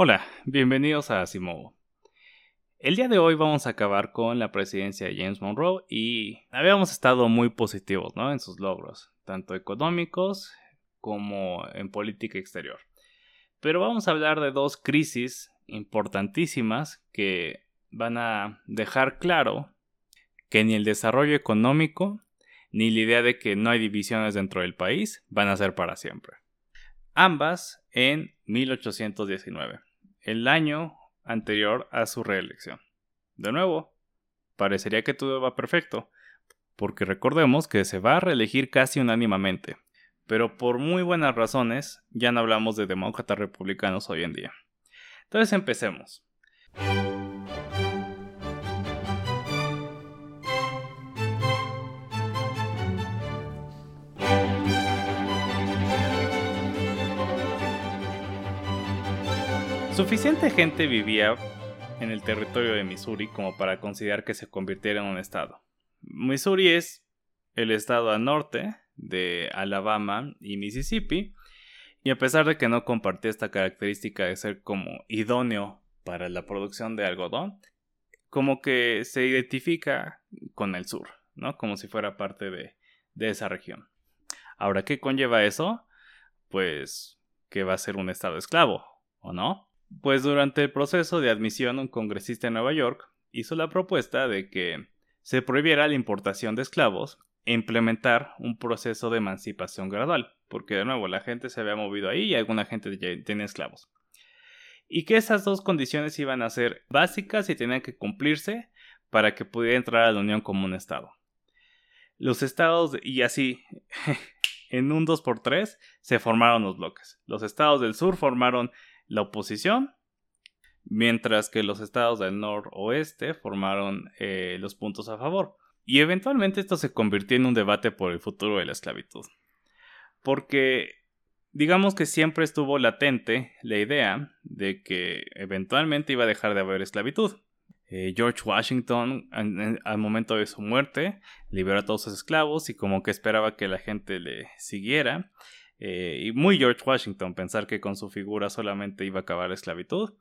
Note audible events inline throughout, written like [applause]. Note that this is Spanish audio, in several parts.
Hola, bienvenidos a Simovo. El día de hoy vamos a acabar con la presidencia de James Monroe y habíamos estado muy positivos ¿no? en sus logros, tanto económicos como en política exterior. Pero vamos a hablar de dos crisis importantísimas que van a dejar claro que ni el desarrollo económico ni la idea de que no hay divisiones dentro del país van a ser para siempre. Ambas en 1819, el año anterior a su reelección. De nuevo, parecería que todo va perfecto, porque recordemos que se va a reelegir casi unánimamente, pero por muy buenas razones ya no hablamos de demócratas republicanos hoy en día. Entonces empecemos. Suficiente gente vivía en el territorio de Missouri como para considerar que se convirtiera en un estado. Missouri es el estado al norte de Alabama y Mississippi, y a pesar de que no compartía esta característica de ser como idóneo para la producción de algodón, como que se identifica con el sur, ¿no? Como si fuera parte de, de esa región. Ahora, ¿qué conlleva eso? Pues que va a ser un estado esclavo, ¿o no? Pues durante el proceso de admisión un congresista en Nueva York hizo la propuesta de que se prohibiera la importación de esclavos e implementar un proceso de emancipación gradual, porque de nuevo la gente se había movido ahí y alguna gente ya tenía esclavos. Y que esas dos condiciones iban a ser básicas y tenían que cumplirse para que pudiera entrar a la Unión como un Estado. Los estados, y así, [laughs] en un 2x3, se formaron los bloques. Los estados del sur formaron la oposición, mientras que los estados del noroeste formaron eh, los puntos a favor. Y eventualmente esto se convirtió en un debate por el futuro de la esclavitud. Porque digamos que siempre estuvo latente la idea de que eventualmente iba a dejar de haber esclavitud. Eh, George Washington, al momento de su muerte, liberó a todos sus esclavos y como que esperaba que la gente le siguiera. Eh, y muy George Washington pensar que con su figura solamente iba a acabar la esclavitud.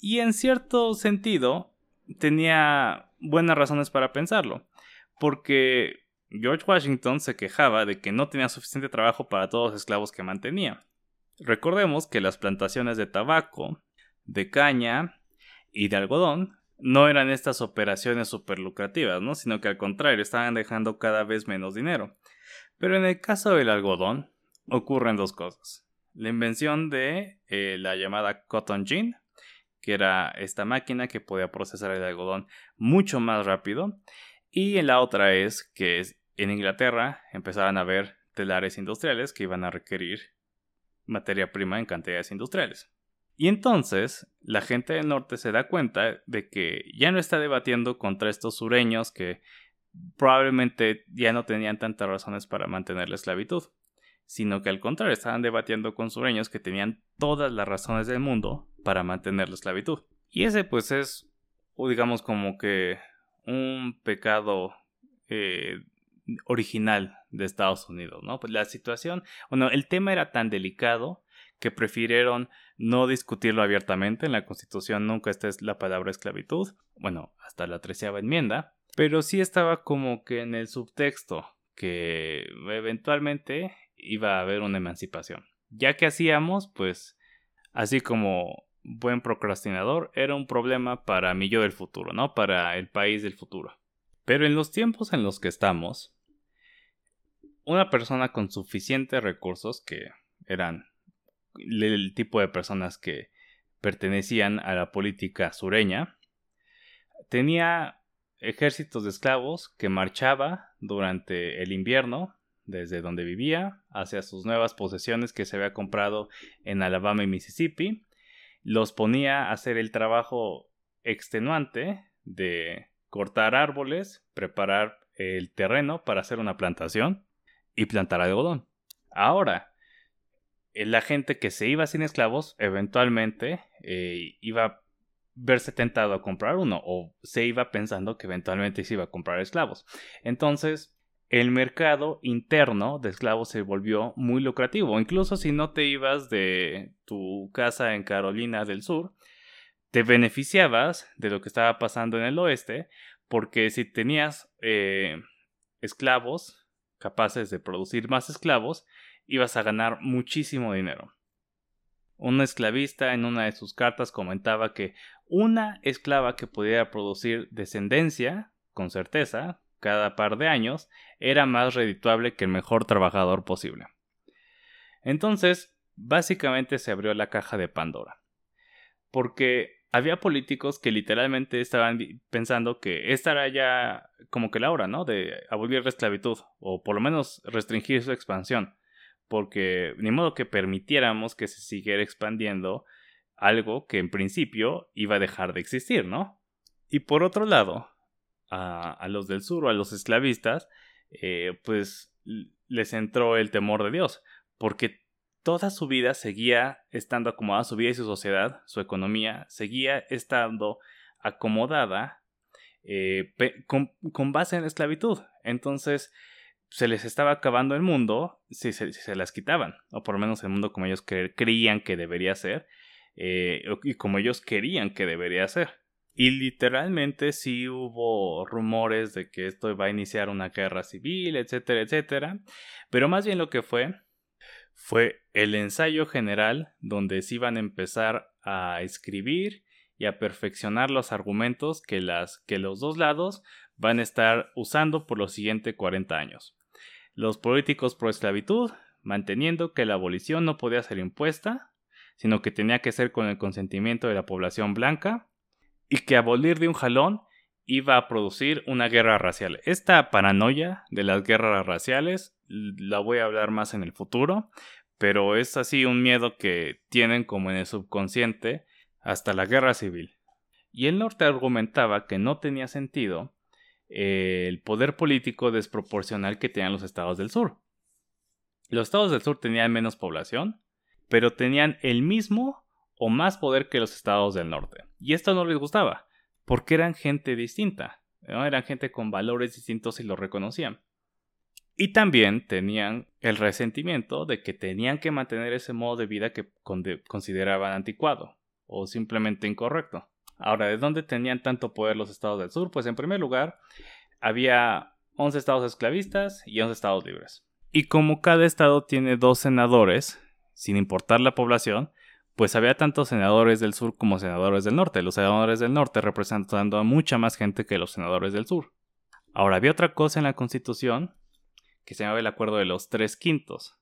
Y en cierto sentido tenía buenas razones para pensarlo, porque George Washington se quejaba de que no tenía suficiente trabajo para todos los esclavos que mantenía. Recordemos que las plantaciones de tabaco, de caña y de algodón no eran estas operaciones super lucrativas, ¿no? sino que al contrario estaban dejando cada vez menos dinero. Pero en el caso del algodón, ocurren dos cosas. La invención de eh, la llamada cotton gin, que era esta máquina que podía procesar el algodón mucho más rápido. Y la otra es que en Inglaterra empezaron a haber telares industriales que iban a requerir materia prima en cantidades industriales. Y entonces la gente del norte se da cuenta de que ya no está debatiendo contra estos sureños que probablemente ya no tenían tantas razones para mantener la esclavitud, sino que al contrario estaban debatiendo con sureños que tenían todas las razones del mundo para mantener la esclavitud. Y ese pues es, digamos como que un pecado eh, original de Estados Unidos, ¿no? Pues la situación, bueno, el tema era tan delicado que prefirieron no discutirlo abiertamente. En la Constitución nunca está la palabra esclavitud, bueno, hasta la treceava enmienda, pero sí estaba como que en el subtexto que eventualmente iba a haber una emancipación. Ya que hacíamos, pues, así como buen procrastinador, era un problema para mi yo del futuro, ¿no? Para el país del futuro. Pero en los tiempos en los que estamos, una persona con suficientes recursos, que eran el tipo de personas que pertenecían a la política sureña, tenía ejércitos de esclavos que marchaba durante el invierno desde donde vivía hacia sus nuevas posesiones que se había comprado en Alabama y Mississippi, los ponía a hacer el trabajo extenuante de cortar árboles, preparar el terreno para hacer una plantación y plantar algodón. Ahora, la gente que se iba sin esclavos eventualmente eh, iba verse tentado a comprar uno o se iba pensando que eventualmente se iba a comprar esclavos. Entonces, el mercado interno de esclavos se volvió muy lucrativo. Incluso si no te ibas de tu casa en Carolina del Sur, te beneficiabas de lo que estaba pasando en el oeste, porque si tenías eh, esclavos capaces de producir más esclavos, ibas a ganar muchísimo dinero. Un esclavista en una de sus cartas comentaba que una esclava que pudiera producir descendencia, con certeza, cada par de años, era más redituable que el mejor trabajador posible. Entonces, básicamente se abrió la caja de Pandora. Porque había políticos que literalmente estaban pensando que esta era ya como que la hora, ¿no? De abolir la esclavitud, o por lo menos restringir su expansión. Porque ni modo que permitiéramos que se siguiera expandiendo algo que en principio iba a dejar de existir, ¿no? Y por otro lado, a, los del sur o a los esclavistas, eh, pues les entró el temor de Dios, porque toda su vida seguía estando acomodada, su vida y su sociedad, su economía, seguía estando acomodada eh, con, base en la esclavitud. Entonces, se les estaba acabando el mundo si se, las quitaban, o por lo menos el mundo como ellos creían que debería ser, eh, y como ellos querían que debería ser. Y literalmente sí hubo rumores de que esto iba a iniciar una guerra civil, etcétera, etcétera. Pero más bien lo que fue fue el ensayo general donde se iban a empezar a escribir y a perfeccionar los argumentos que, las, que los dos lados van a estar usando por los siguientes 40 años. Los políticos pro esclavitud manteniendo que la abolición no podía ser impuesta, sino que tenía que ser con el consentimiento de la población blanca, y que abolir de un jalón iba a producir una guerra racial. Esta paranoia de las guerras raciales la voy a hablar más en el futuro, pero es así un miedo que tienen como en el subconsciente hasta la guerra civil. Y el norte argumentaba que no tenía sentido eh, el poder político desproporcional que tenían los estados del sur. Los estados del sur tenían menos población, pero tenían el mismo o más poder que los estados del norte. Y esto no les gustaba, porque eran gente distinta, eran gente con valores distintos y lo reconocían. Y también tenían el resentimiento de que tenían que mantener ese modo de vida que consideraban anticuado o simplemente incorrecto. Ahora, ¿de dónde tenían tanto poder los estados del sur? Pues en primer lugar, había 11 estados esclavistas y 11 estados libres. Y como cada estado tiene dos senadores, sin importar la población, pues había tantos senadores del sur como senadores del norte. Los senadores del norte representando a mucha más gente que los senadores del sur. Ahora, había otra cosa en la Constitución que se llamaba el Acuerdo de los Tres Quintos,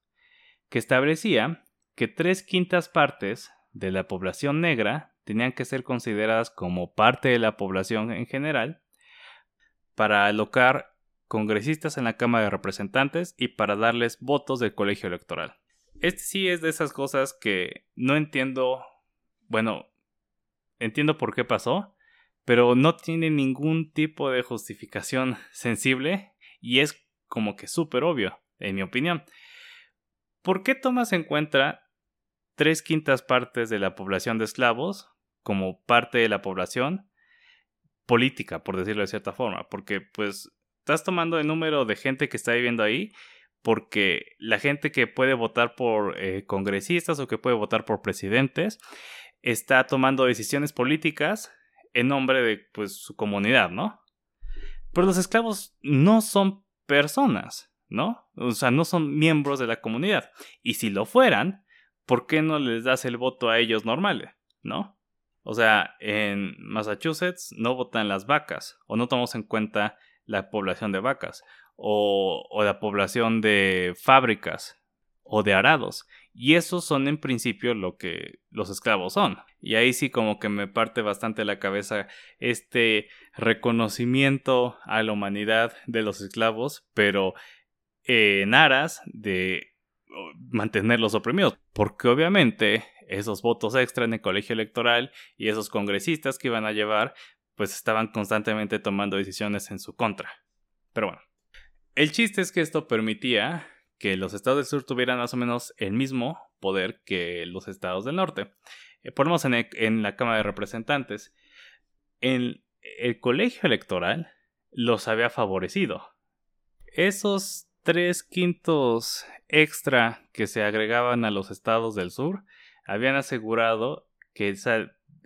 que establecía que tres quintas partes de la población negra tenían que ser consideradas como parte de la población en general para alocar congresistas en la Cámara de Representantes y para darles votos del colegio electoral. Este sí es de esas cosas que no entiendo. Bueno, entiendo por qué pasó, pero no tiene ningún tipo de justificación [laughs] sensible y es como que súper obvio, en mi opinión. ¿Por qué tomas en cuenta tres quintas partes de la población de esclavos como parte de la población política, por decirlo de cierta forma? Porque pues estás tomando el número de gente que está viviendo ahí porque la gente que puede votar por eh, congresistas o que puede votar por presidentes está tomando decisiones políticas en nombre de pues, su comunidad, ¿no? Pero los esclavos no son personas, ¿no? O sea, no son miembros de la comunidad. Y si lo fueran, ¿por qué no les das el voto a ellos normales, ¿no? O sea, en Massachusetts no votan las vacas o no tomamos en cuenta la población de vacas o, la población de fábricas o de arados. Y esos son en principio lo que los esclavos son. Y ahí sí como que me parte bastante la cabeza este reconocimiento a la humanidad de los esclavos, pero en aras de mantenerlos oprimidos. Porque obviamente esos votos extra en el colegio electoral y esos congresistas que iban a llevar, pues estaban constantemente tomando decisiones en su contra. Pero bueno, el chiste es que esto permitía que los estados del sur tuvieran más o menos el mismo poder que los estados del norte. Eh, ponemos en, en, la Cámara de Representantes. En el colegio electoral los había favorecido. esos tres quintos extra que se agregaban a los estados del sur habían asegurado que,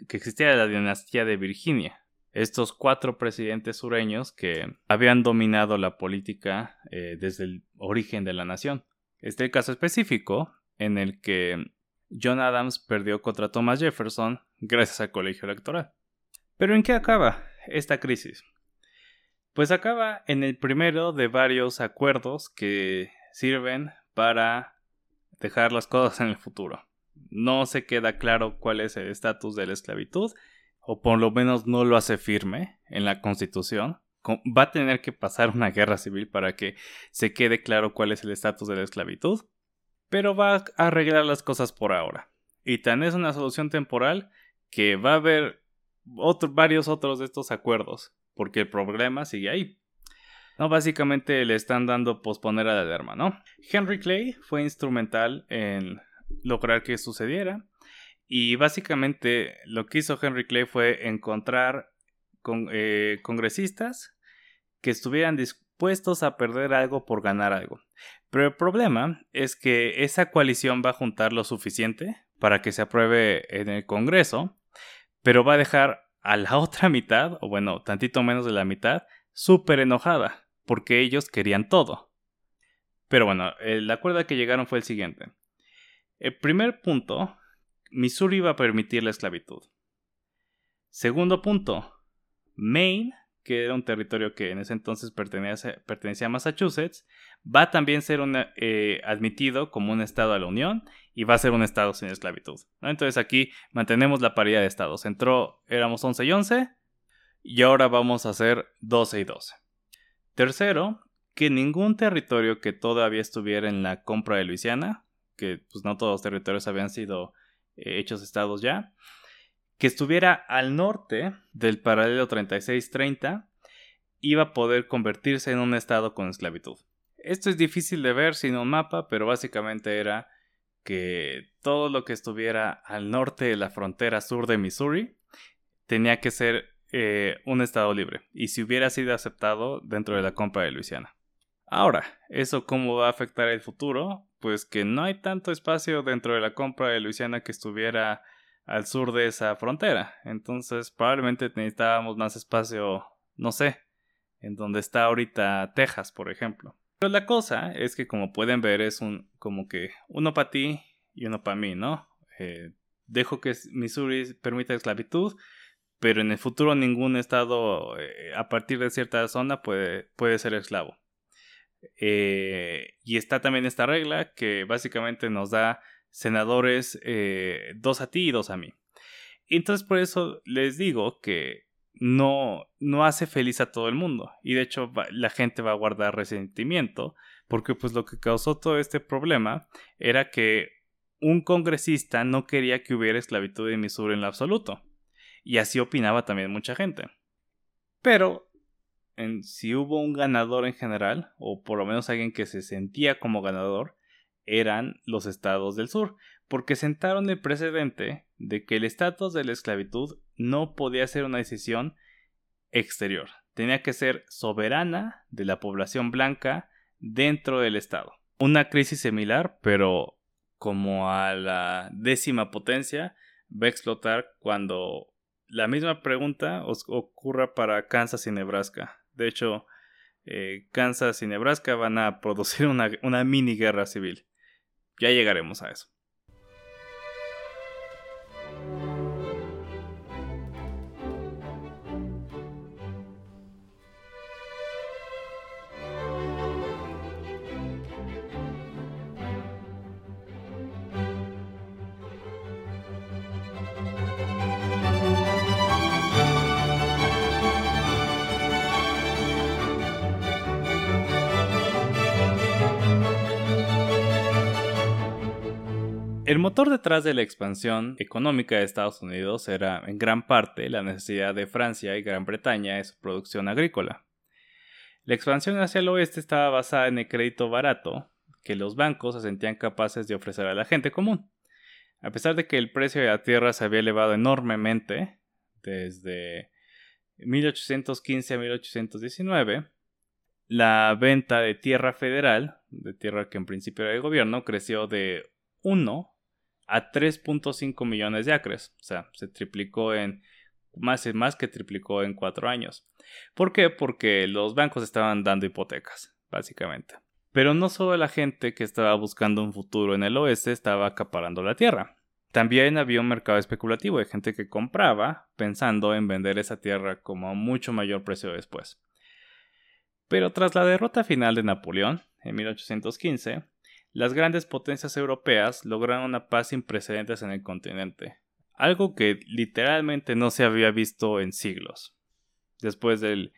que existía la dinastía de Virginia. Estos cuatro presidentes sureños que habían dominado la política eh, desde el origen de la nación. Este es el caso específico en el que John Adams perdió contra Thomas Jefferson gracias al colegio electoral. Pero ¿en qué acaba esta crisis? Pues acaba en el primero de varios acuerdos que sirven para dejar las cosas en el futuro. No se queda claro cuál es el estatus de la esclavitud, o por lo menos no lo hace firme en la Constitución. Va a tener que pasar una guerra civil para que se quede claro cuál es el estatus de la esclavitud, pero va a arreglar las cosas por ahora. Y tan es una solución temporal que va a haber varios otros de estos acuerdos porque el problema sigue ahí. No, básicamente le están dando posponer a la alarma, ¿no? Henry Clay fue instrumental en lograr que sucediera. Y básicamente lo que hizo Henry Clay fue encontrar con, eh, congresistas que estuvieran dispuestos a perder algo por ganar algo. Pero el problema es que esa coalición va a juntar lo suficiente para que se apruebe en el Congreso, pero va a dejar a la [laughs] otra mitad, o bueno, tantito menos de la mitad, súper enojada, porque ellos querían todo. Pero bueno, el acuerdo que llegaron fue el siguiente. El primer punto, Missouri iba a permitir la esclavitud. Segundo punto, Maine que era un territorio que en ese entonces pertenecía, a Massachusetts, va a también ser eh, admitido como un estado a la Unión y va a ser un estado sin esclavitud. Entonces aquí mantenemos la paridad de estados. Entró, éramos 11 y 11 y ahora vamos a hacer 12 y 12. Tercero, que ningún territorio que todavía estuviera en la compra de Luisiana, que pues no todos los territorios habían sido hechos estados ya, que estuviera al norte del paralelo 3630 iba a poder convertirse en un estado con esclavitud. Esto es difícil de ver sin un mapa, pero básicamente era que todo lo que estuviera al norte de la frontera sur de Missouri tenía que ser eh, un estado libre, y si hubiera sido aceptado dentro de la compra de Luisiana. Ahora, ¿eso cómo va a afectar el futuro? Pues que no hay tanto espacio dentro de la compra de Luisiana que estuviera al sur de esa frontera. Entonces probablemente necesitábamos más espacio, no sé, en donde está ahorita Texas, por ejemplo. Pero la cosa es que como pueden ver es un como que uno para ti y uno para mí, ¿no? Eh, dejo que Missouri permita esclavitud, pero en el futuro ningún estado eh, a partir de cierta zona puede, puede ser esclavo. Eh, y está también esta regla que básicamente nos da senadores, eh, dos a ti y dos a mí. Entonces por eso les digo que no, no hace feliz a todo el mundo. Y de hecho la gente va a guardar resentimiento porque pues lo que causó todo este problema era que un congresista no quería que hubiera esclavitud en Missouri en lo absoluto. Y así opinaba también mucha gente. Pero en, si hubo un ganador en general, o por lo menos alguien que se sentía como ganador, eran los estados del sur, porque sentaron el precedente de que el estatus de la esclavitud no podía ser una decisión exterior, tenía que ser soberana de la población blanca dentro del estado. Una crisis similar, pero como a la décima potencia, va a explotar cuando la misma pregunta ocurra para Kansas y Nebraska. De hecho, eh, Kansas y Nebraska van a producir una, una mini guerra civil. Ya llegaremos a eso. Motor detrás de la expansión económica de Estados Unidos era en gran parte la necesidad de Francia y Gran Bretaña de su producción agrícola. La expansión hacia el oeste estaba basada en el crédito barato que los bancos se sentían capaces de ofrecer a la gente común. A pesar de que el precio de la tierra se había elevado enormemente desde 1815 a 1819, la venta de tierra federal, de tierra que en principio era de gobierno, creció de 1 a 3.5 millones de acres. O sea, se triplicó en más, más que triplicó en cuatro años. ¿Por qué? Porque los bancos estaban dando hipotecas, básicamente. Pero no solo la gente que estaba buscando un futuro en el oeste estaba acaparando la tierra. También había un mercado especulativo de gente que compraba pensando en vender esa tierra como a mucho mayor precio después. Pero tras la derrota final de Napoleón, en 1815, las grandes potencias europeas lograron una paz sin precedentes en el continente, algo que literalmente no se había visto en siglos, después del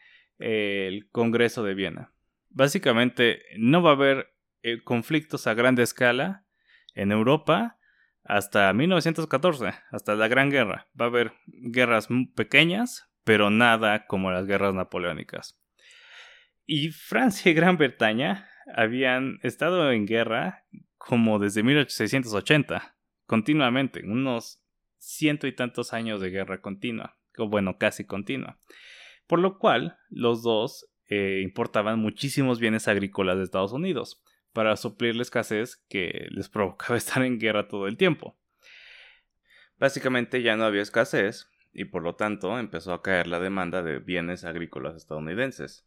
Congreso de Viena. Básicamente, no va a haber eh, conflictos a gran escala en Europa hasta 1914, hasta la Gran Guerra. Va a haber guerras pequeñas, pero nada como las guerras napoleónicas. Y Francia y Gran Bretaña habían estado en guerra como desde 1880, continuamente, unos ciento y tantos años de guerra continua, o bueno, casi continua. Por lo cual, los dos eh, importaban muchísimos bienes agrícolas de Estados Unidos para suplir la escasez que les [laughs] provocaba estar en guerra todo el tiempo. Básicamente ya no había escasez y por lo tanto empezó a caer la demanda de bienes agrícolas estadounidenses.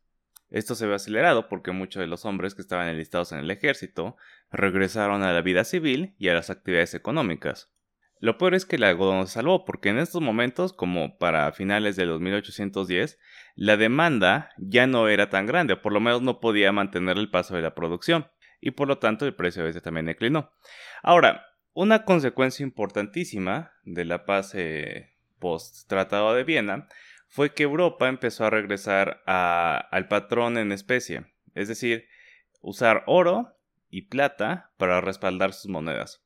Esto se ve acelerado porque muchos de los hombres que estaban enlistados en el ejército regresaron a la vida civil y a las actividades económicas. Lo peor es que el algodón se salvó porque en estos momentos, como para finales de los 1810, la demanda ya no era tan grande, o por lo menos no podía mantener el paso de la producción, y por lo tanto el precio a veces también declinó. Ahora, una consecuencia importantísima de la paz eh, post-tratado de Viena fue que Europa empezó a regresar al patrón en especie, es decir, usar oro y plata para respaldar sus monedas.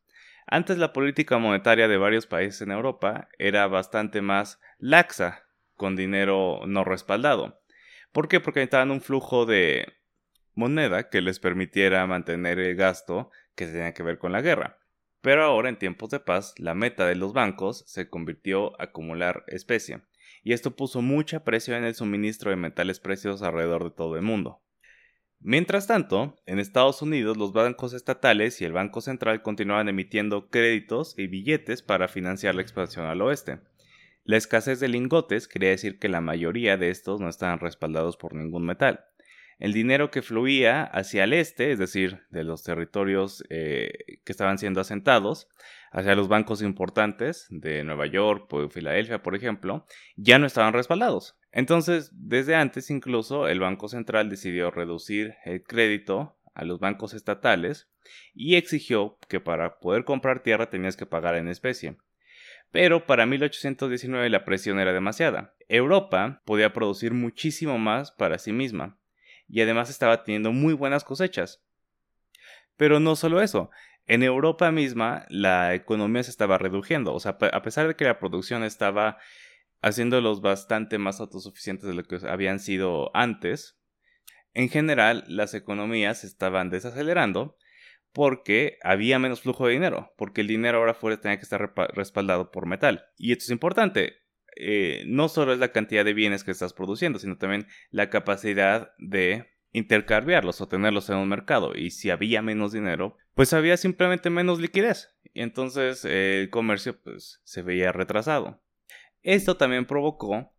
Antes la política monetaria de varios países en Europa era bastante más laxa, con dinero no respaldado. ¿Por qué? Porque necesitaban un flujo de moneda que les permitiera mantener el gasto que tenía que ver con la guerra. Pero ahora, en tiempos de paz, la meta de los bancos se convirtió a acumular especie y esto puso mucha presión en el suministro de metales preciosos alrededor de todo el mundo. Mientras tanto, en Estados Unidos los bancos estatales y el Banco Central continuaban emitiendo créditos y billetes para financiar la expansión al oeste. La escasez de lingotes quería decir que la mayoría de estos no estaban respaldados por ningún metal el dinero que fluía hacia el este, es decir, de los territorios eh, que estaban siendo asentados, hacia los bancos importantes de Nueva York, Filadelfia, por ejemplo, ya no estaban respaldados. Entonces, desde antes incluso, el Banco Central decidió reducir el crédito a los bancos estatales y exigió que para poder comprar tierra tenías que pagar en especie. Pero para 1819 la presión era demasiada. Europa podía producir muchísimo más para sí misma, y además estaba teniendo muy buenas cosechas. Pero no solo eso, en Europa misma la economía se estaba reduciendo, o sea, a pesar de que la producción estaba haciéndolos bastante más autosuficientes de lo que habían sido antes, en general las economías estaban desacelerando porque había menos flujo de dinero, porque el dinero ahora fuera tenía que estar respaldado por metal. Y esto es importante, eh, no solo es la cantidad de bienes que estás produciendo, sino también la capacidad de intercambiarlos o tenerlos en un mercado. Y si había menos dinero, pues había simplemente menos liquidez. Y entonces eh, el comercio pues, se veía retrasado. Esto también provocó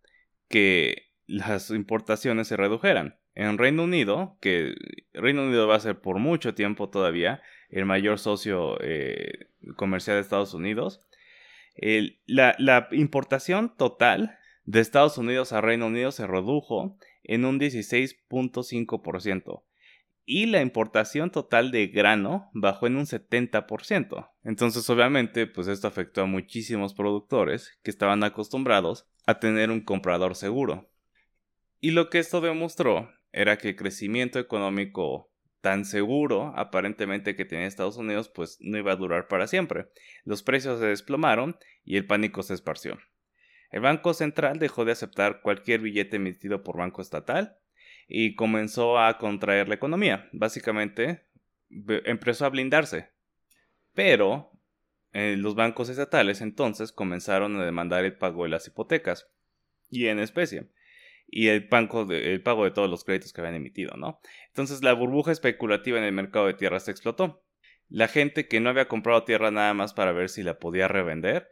que las importaciones se redujeran. En Reino Unido, que Reino Unido va a ser por mucho tiempo todavía el mayor socio eh, comercial de Estados Unidos, la, importación total de Estados Unidos a Reino Unido se redujo en un 16.5% y la importación total de grano bajó en un 70%. Entonces, obviamente, pues esto afectó a muchísimos productores que estaban acostumbrados a tener un comprador seguro. Y lo que esto demostró era que el crecimiento económico tan seguro aparentemente que tenía Estados Unidos pues no iba a durar para siempre. Los precios se desplomaron y el pánico se esparció. El Banco Central dejó de aceptar cualquier billete emitido por banco estatal y comenzó a contraer la economía. Básicamente empezó a blindarse. Pero eh, los bancos estatales entonces comenzaron a demandar el pago de las hipotecas y en especie. Y el, banco el pago de todos los créditos que habían emitido, ¿no? Entonces la burbuja especulativa en el mercado de tierras se explotó. La gente que no había comprado tierra nada más para ver si la podía revender,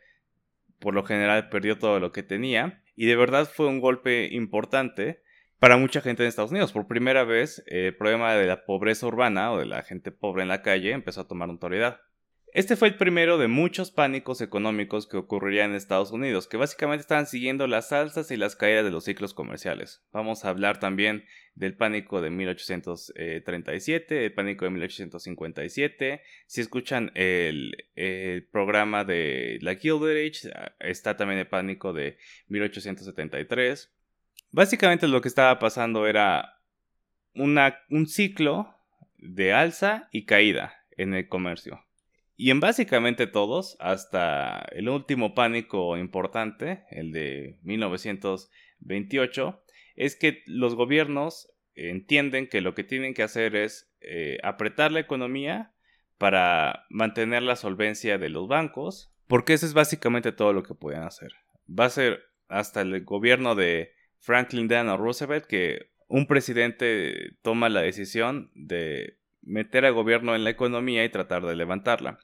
por lo general perdió todo lo que tenía y de verdad fue un golpe importante para mucha gente en Estados Unidos. Por primera vez el problema de la pobreza urbana o de la gente pobre en la calle empezó a tomar autoridad. Este fue el primero de muchos pánicos económicos que ocurrirían en Estados Unidos, que básicamente estaban siguiendo las alzas y las caídas de los ciclos comerciales. Vamos a hablar también del pánico de 1837, el pánico de 1857. Si escuchan el, programa de la Gilded está también el pánico de 1873. Básicamente lo que estaba pasando era un ciclo de alza y caída en el comercio. Y en básicamente todos, hasta el último pánico importante, el de 1928, es que los gobiernos entienden que lo que tienen que hacer es eh, apretar la economía para mantener la solvencia de los bancos, porque eso es básicamente todo lo que pueden hacer. Va a ser hasta el gobierno de Franklin Delano Roosevelt que un presidente toma la decisión de meter al gobierno en la economía y tratar de levantarla.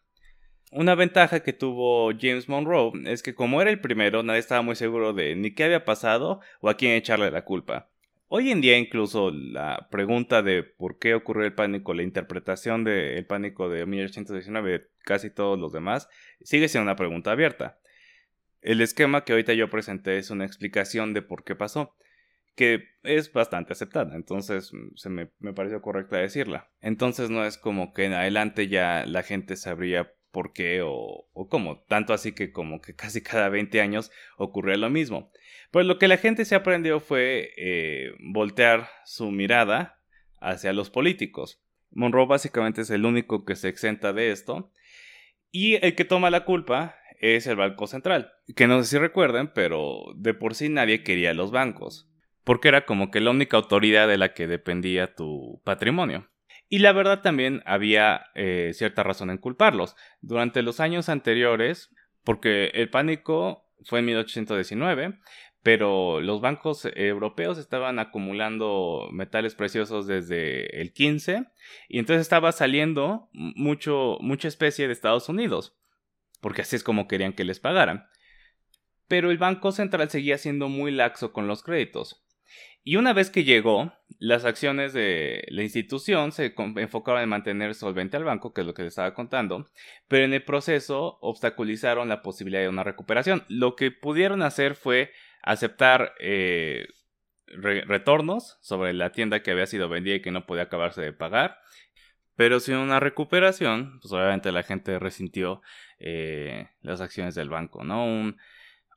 Una ventaja que tuvo James Monroe es que como era el primero, nadie estaba muy seguro de ni qué había pasado o a quién echarle la culpa. Hoy en día incluso la pregunta de por qué ocurrió el pánico, la interpretación del pánico de 1819 de casi todos los demás, sigue siendo una pregunta abierta. El esquema que ahorita yo presenté es una explicación de por qué pasó, que es bastante aceptada, entonces se me, me pareció correcta decirla. Entonces no es como que en adelante ya la gente sabría por qué o, cómo. Tanto así que como que casi cada 20 años ocurre lo mismo. Pues lo que la gente se aprendió fue eh, voltear su mirada hacia los políticos. Monroe básicamente es el único que se exenta de esto. Y el que toma la culpa es el Banco Central. Que no sé si recuerden, pero de por sí nadie quería los bancos. Porque era como que la única autoridad de la que dependía tu patrimonio. Y la verdad también había eh, cierta razón en culparlos. Durante los años anteriores, porque el pánico fue en 1819, pero los bancos europeos estaban acumulando metales preciosos desde el 15 y entonces estaba saliendo mucho, mucha especie de Estados Unidos, porque así es como querían que les pagaran. Pero el Banco Central seguía siendo muy laxo con los créditos. Y una vez que llegó, las acciones de la institución se enfocaron en mantener solvente al banco, que es lo que les estaba contando, pero en el proceso obstaculizaron la posibilidad de una recuperación. Lo que pudieron hacer fue aceptar eh, retornos sobre la tienda que había sido vendida y que no podía acabarse de pagar, pero sin una recuperación, pues obviamente la gente resintió eh, las acciones del banco, ¿no? Un,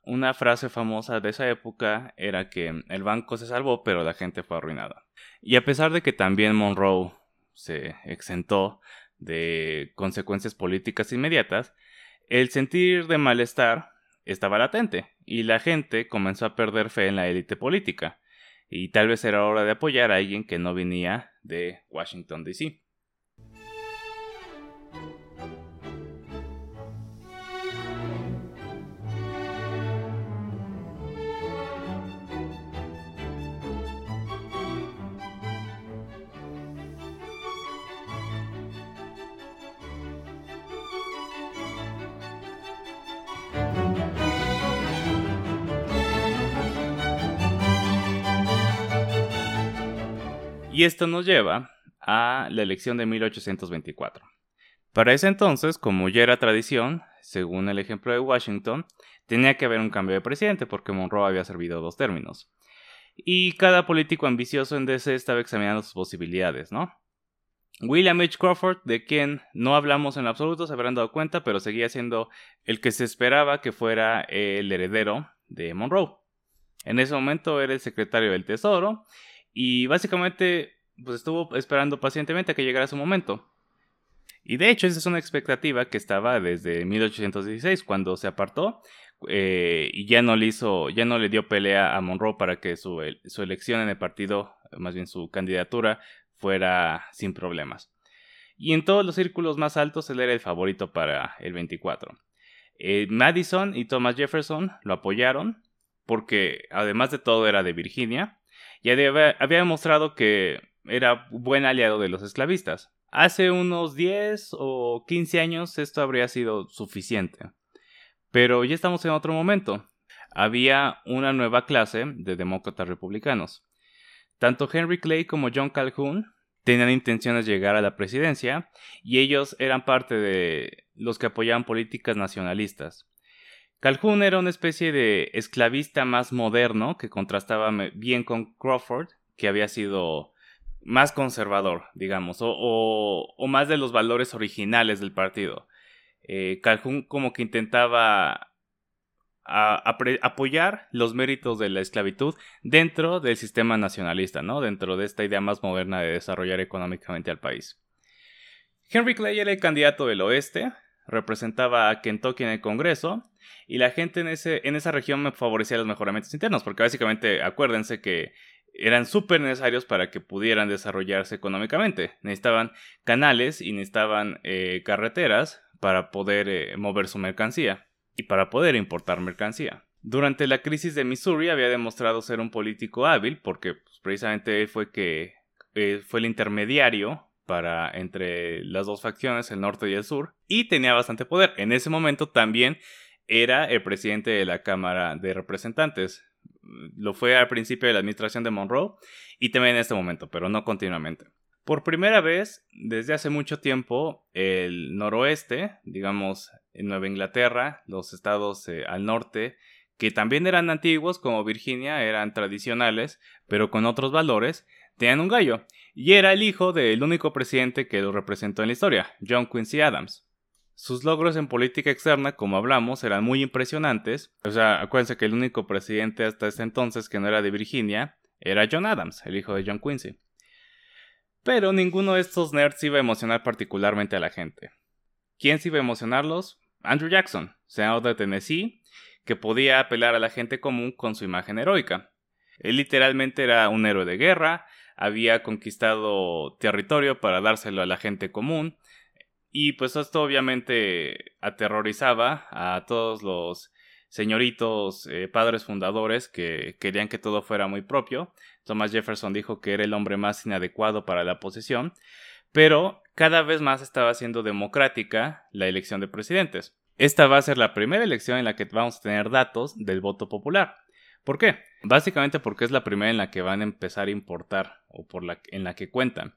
una frase famosa de esa época era que el banco se salvó, pero la gente fue arruinada. Y a pesar de que también Monroe se exentó de consecuencias políticas inmediatas, el sentir de malestar estaba latente y la gente comenzó a perder fe en la élite política. Y tal vez era hora de apoyar a alguien que no venía de Washington, D.C. Y esto nos lleva a la elección de 1824. Para ese entonces, como ya era tradición, según el ejemplo de Washington, tenía que haber un cambio de presidente porque Monroe había servido dos términos. Y cada político ambicioso en DC estaba examinando sus posibilidades, ¿no? William H. Crawford, de quien no hablamos en absoluto, se habrán dado cuenta, pero seguía siendo el que se esperaba que fuera el heredero de Monroe. En ese momento era el secretario del Tesoro y básicamente, pues estuvo esperando pacientemente a que llegara su momento. Y de hecho, esa es una expectativa que estaba desde 1816, cuando se apartó eh, y ya no le hizo, ya no le dio pelea a Monroe para que su, su, elección en el partido, más bien su candidatura, fuera sin problemas. Y en todos los círculos más altos él era el favorito para el 24. Eh, Madison y Thomas Jefferson lo apoyaron porque además de todo era de Virginia y había, demostrado que era buen aliado de los esclavistas. Hace unos 10 o 15 años esto habría sido suficiente. Pero ya estamos en otro momento. Había una nueva clase de demócratas republicanos. Tanto Henry Clay como John Calhoun tenían intenciones de llegar a la presidencia y ellos eran parte de los que apoyaban políticas nacionalistas. Calhoun era una especie de esclavista más moderno que contrastaba bien con Crawford, que había sido más conservador, digamos, o, más de los valores originales del partido. Eh, Calhoun como que intentaba apoyar los méritos de la esclavitud dentro del sistema nacionalista, ¿no? Dentro de esta idea más moderna de desarrollar económicamente al país. Henry Clay era el candidato del oeste, representaba a Kentucky en el Congreso y la gente en, ese, en esa región favorecía los mejoramientos internos, porque básicamente acuérdense que eran súper necesarios para que pudieran desarrollarse económicamente. Necesitaban canales y necesitaban eh, carreteras para poder eh, mover su mercancía y para poder importar mercancía. Durante la crisis de Missouri había demostrado ser un político hábil porque pues, precisamente fue que eh, fue el intermediario para entre las dos facciones, el norte y el sur, y tenía bastante poder. En ese momento también era el presidente de la Cámara de Representantes. Lo fue al principio de la administración de Monroe y también en este momento, pero no continuamente. Por primera vez, desde hace mucho tiempo, el noroeste, digamos en Nueva Inglaterra, los estados eh, al norte, que también eran antiguos como Virginia, eran tradicionales, pero con otros valores, tenían un gallo, y era el hijo del único presidente que lo representó en la historia, John Quincy Adams. Sus logros en política externa, como hablamos, eran muy impresionantes. O sea, acuérdense que el único presidente hasta ese entonces que no era de Virginia era John Adams, el hijo de John Quincy. Pero ninguno de estos nerds iba a emocionar particularmente a la gente. ¿Quién se iba a emocionarlos? Andrew Jackson, senador de Tennessee, que podía apelar a la gente común con su imagen heroica. Él literalmente era un héroe de guerra, había conquistado territorio para dárselo a la gente común, y pues esto obviamente aterrorizaba a todos los señoritos eh, padres fundadores que querían que todo fuera muy propio. Thomas Jefferson dijo que era el hombre más inadecuado para la posición, pero cada vez más estaba siendo democrática la elección de presidentes. Esta va a ser la primera elección en la que vamos a tener datos del voto popular. ¿Por qué? Básicamente porque es la primera en la que van a empezar a importar o por la, en la que cuentan.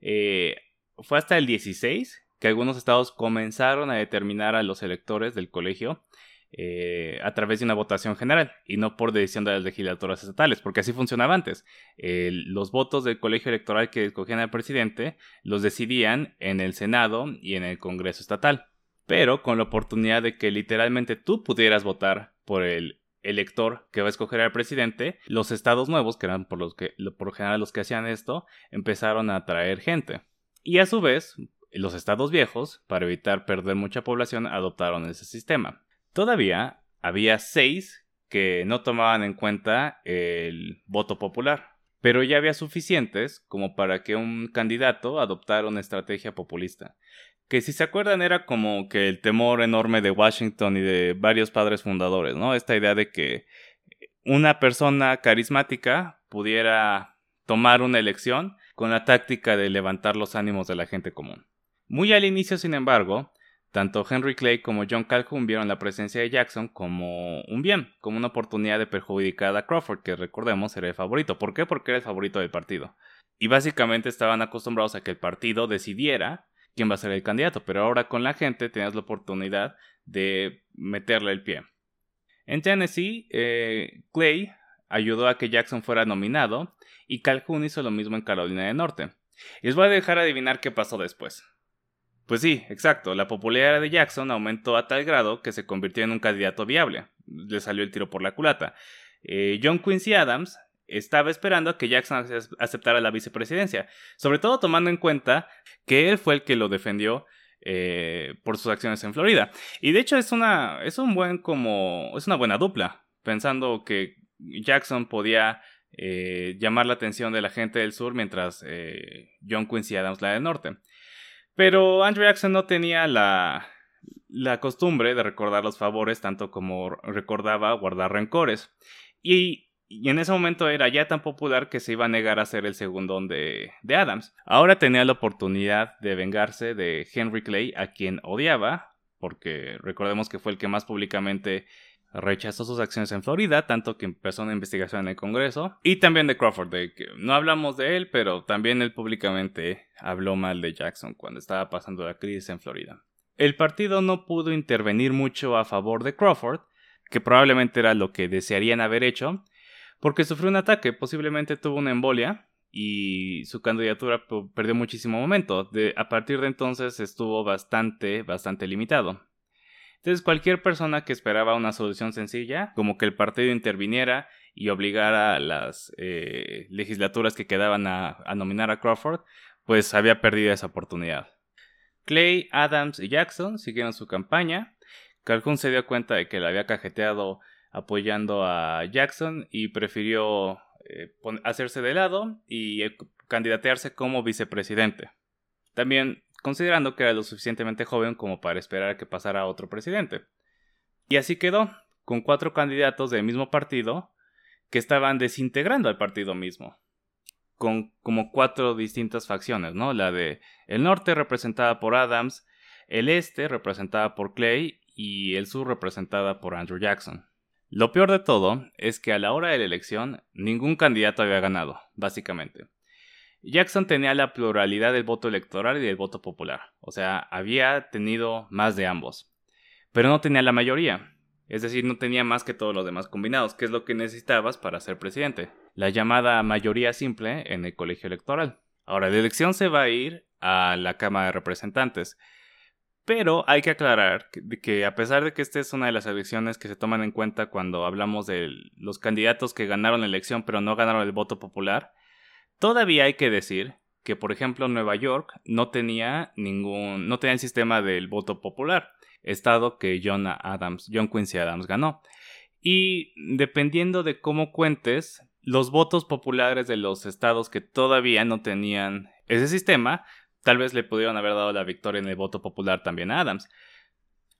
Eh, fue hasta el 16 que algunos estados comenzaron a determinar a los electores del colegio eh, a través de una votación general y no por decisión de las legislaturas estatales, porque así funcionaba antes. los votos del colegio electoral que escogían al presidente los decidían en el Senado y en el Congreso estatal, pero con la oportunidad de que literalmente tú pudieras votar por el elector que va a escoger al presidente, los estados nuevos, que eran por los que por general los que hacían esto, empezaron a atraer gente. Y a su vez, los estados viejos, para evitar perder mucha población, adoptaron ese sistema. Todavía había seis que no tomaban en cuenta el voto popular, pero ya había suficientes como para que un candidato adoptara una estrategia populista, que si se acuerdan era como que el temor enorme de Washington y de varios padres fundadores, ¿no? Esta idea de que una persona carismática pudiera tomar una elección con la táctica de levantar los ánimos de la gente común. Muy al inicio, sin embargo, tanto Henry Clay como John Calhoun vieron la presencia de Jackson como un bien, como una oportunidad de perjudicar a Crawford, que recordemos era el favorito. ¿Por qué? Porque era el favorito del partido. Y básicamente estaban acostumbrados a que el partido decidiera quién va a ser el candidato, pero ahora con la gente tenías la oportunidad de meterle el pie. En Tennessee, eh, Clay ayudó a que Jackson fuera nominado y Calhoun hizo lo mismo en Carolina del Norte. Y les voy a dejar adivinar qué pasó después. Pues sí, exacto. La popularidad de Jackson aumentó a tal grado que se convirtió en un candidato viable. Le salió el tiro por la culata. Eh, John Quincy Adams estaba esperando a que Jackson aceptara la vicepresidencia, sobre todo tomando en cuenta que él fue el que lo defendió eh, por sus acciones en Florida. Y de hecho es una es un buen como es una buena dupla, pensando que Jackson podía eh, llamar la atención de la gente del sur mientras John Quincy Adams la del norte. Pero Andrew Jackson no tenía la, la costumbre de recordar los favores tanto como recordaba guardar rencores. Y y en ese momento era ya tan popular que se iba a negar a ser el segundo de, de Adams. Ahora tenía la oportunidad de vengarse de Henry Clay, a quien odiaba, porque recordemos que fue el que más públicamente rechazó sus acciones en Florida, tanto que empezó una investigación en el Congreso, y también de Crawford, de que no hablamos de él, pero también él públicamente habló mal de Jackson cuando estaba pasando la crisis en Florida. El partido no pudo intervenir mucho a favor de Crawford, que probablemente era lo que desearían haber hecho, porque sufrió un ataque, posiblemente tuvo una embolia y su candidatura perdió muchísimo momento. a partir de entonces estuvo bastante, bastante limitado. Entonces cualquier persona que esperaba una solución sencilla, como que el partido interviniera y obligara a las eh, legislaturas que quedaban a, a nominar a Crawford, pues había perdido esa oportunidad. Clay, Adams y Jackson siguieron su campaña. Calhoun se dio cuenta de que le había cajeteado apoyando a Jackson y prefirió eh, hacerse de lado y eh, candidatearse como vicepresidente. También considerando que era lo suficientemente joven como para esperar a que pasara otro presidente. Y así quedó, con cuatro candidatos del mismo partido que estaban desintegrando al partido mismo. Con como cuatro distintas facciones, ¿no? La de el norte representada por Adams, el este representada por Clay y el sur representada por Andrew Jackson. Lo peor de todo es que a la hora de la elección ningún candidato había ganado, básicamente. Jackson tenía la pluralidad del voto electoral y del voto popular, o sea, había tenido más de ambos, pero no tenía la mayoría, es decir, no tenía más que todos los demás combinados, que es lo que necesitabas para ser presidente, la llamada mayoría simple en el colegio electoral. Ahora, la elección se va a ir a la Cámara de Representantes, pero hay que aclarar que, a pesar de que esta es una de las elecciones que se toman en cuenta cuando hablamos de los candidatos que ganaron la elección pero no ganaron el voto popular, todavía hay que decir que, por ejemplo, Nueva York no tenía ningún, no tenía el sistema del voto popular, estado que John Adams, John Quincy Adams ganó. Y dependiendo de cómo cuentes, los votos populares de los estados que todavía no tenían ese sistema Tal vez le pudieron haber dado la victoria en el voto popular también a Adams.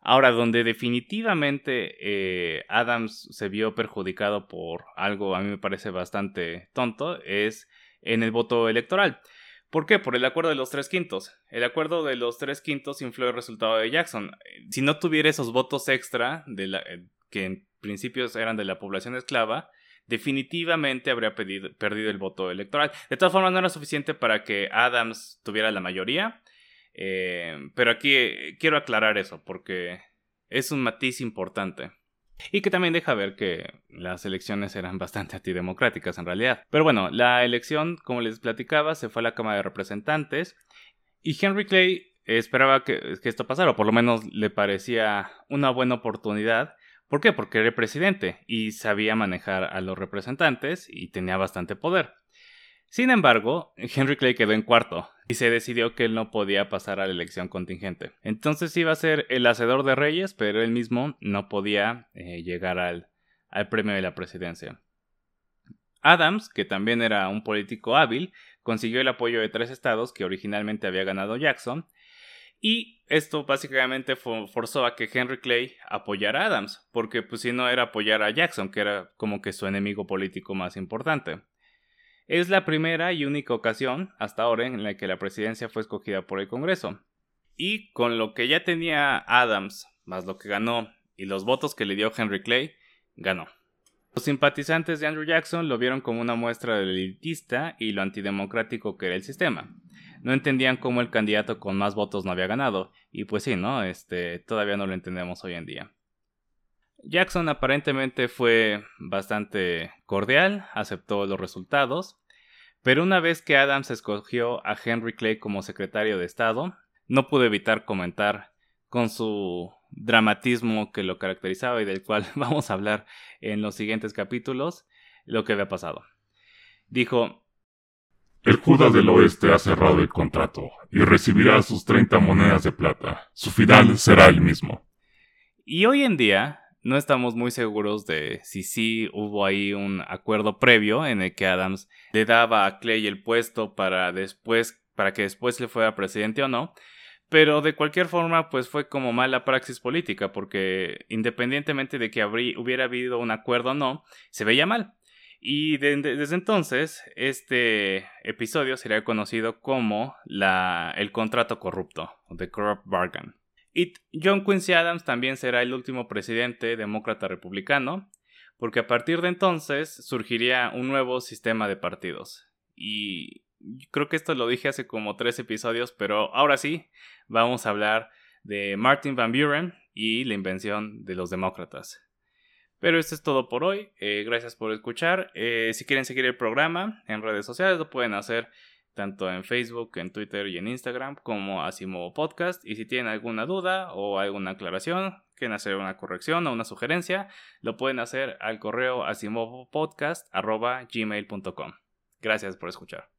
Ahora, donde definitivamente eh, Adams se vio perjudicado por algo a mí me parece bastante tonto es en el voto electoral. ¿Por qué? Por el acuerdo de los tres quintos. El acuerdo de los tres quintos influyó el resultado de Jackson. Si no tuviera esos votos extra, de la, eh, que en principios eran de la población esclava, definitivamente habría perdido el voto electoral. De todas formas, no era suficiente para que Adams tuviera la mayoría. Eh, pero aquí eh, quiero aclarar eso porque es un matiz importante. Y que también deja ver que las elecciones eran [laughs] bastante antidemocráticas en realidad. Pero bueno, la elección, como les platicaba, se fue a la Cámara de Representantes. Y Henry Clay esperaba que, que esto pasara, o por lo menos le parecía una buena oportunidad ¿Por qué? Porque era presidente y sabía manejar a los representantes y tenía bastante poder. Sin embargo, Henry Clay quedó en cuarto y se decidió que él no podía pasar a la elección contingente. Entonces iba a ser el hacedor de reyes, pero él mismo no podía eh, llegar al, al premio de la presidencia. Adams, que también era un político hábil, consiguió el apoyo de tres estados que originalmente había ganado Jackson, y esto básicamente forzó a que Henry Clay apoyara a Adams, porque pues si no era apoyar a Jackson, que era como que su enemigo político más importante. Es la primera y única ocasión hasta ahora en la que la presidencia fue escogida por el Congreso. Y con lo que ya tenía Adams, más lo que ganó y los votos que le dio Henry Clay, ganó. Los simpatizantes de Andrew Jackson lo vieron como una muestra del elitista y lo antidemocrático que era el sistema no entendían cómo el candidato con más votos no había ganado. Y pues sí, ¿no? Este, todavía no lo entendemos hoy en día. Jackson aparentemente fue bastante cordial, aceptó los resultados, pero una vez que Adams escogió a Henry Clay como secretario de Estado, no pudo evitar comentar con su dramatismo que lo caracterizaba y del cual [laughs] vamos a hablar en los siguientes capítulos, lo que había pasado. Dijo, el Judas del Oeste ha cerrado el contrato y recibirá sus 30 monedas de plata. Su final será el mismo. Y hoy en día no estamos muy seguros de si sí hubo ahí un acuerdo previo en el que Adams le daba a Clay el puesto para después para que después le fuera presidente o no. Pero de cualquier forma, pues fue como mala praxis política, porque independientemente de que hubiera habido un acuerdo o no, se veía mal. Y desde entonces, este episodio sería conocido como el contrato corrupto, The Corrupt Bargain. Y John Quincy Adams también será el último presidente demócrata republicano, porque a partir de entonces surgiría un nuevo sistema de partidos. Y creo que esto lo dije hace como tres episodios, pero ahora sí, vamos a hablar de Martin Van Buren y la invención de los demócratas. Pero esto es todo por hoy. Eh, gracias por escuchar. Eh, si quieren seguir el programa en redes sociales, lo pueden hacer tanto en Facebook, en Twitter y en Instagram como Asimovo Podcast. Y si tienen alguna duda o alguna aclaración, quieren hacer una corrección o una sugerencia, lo pueden hacer al correo asimovopodcast.gmail.com. Gracias por escuchar.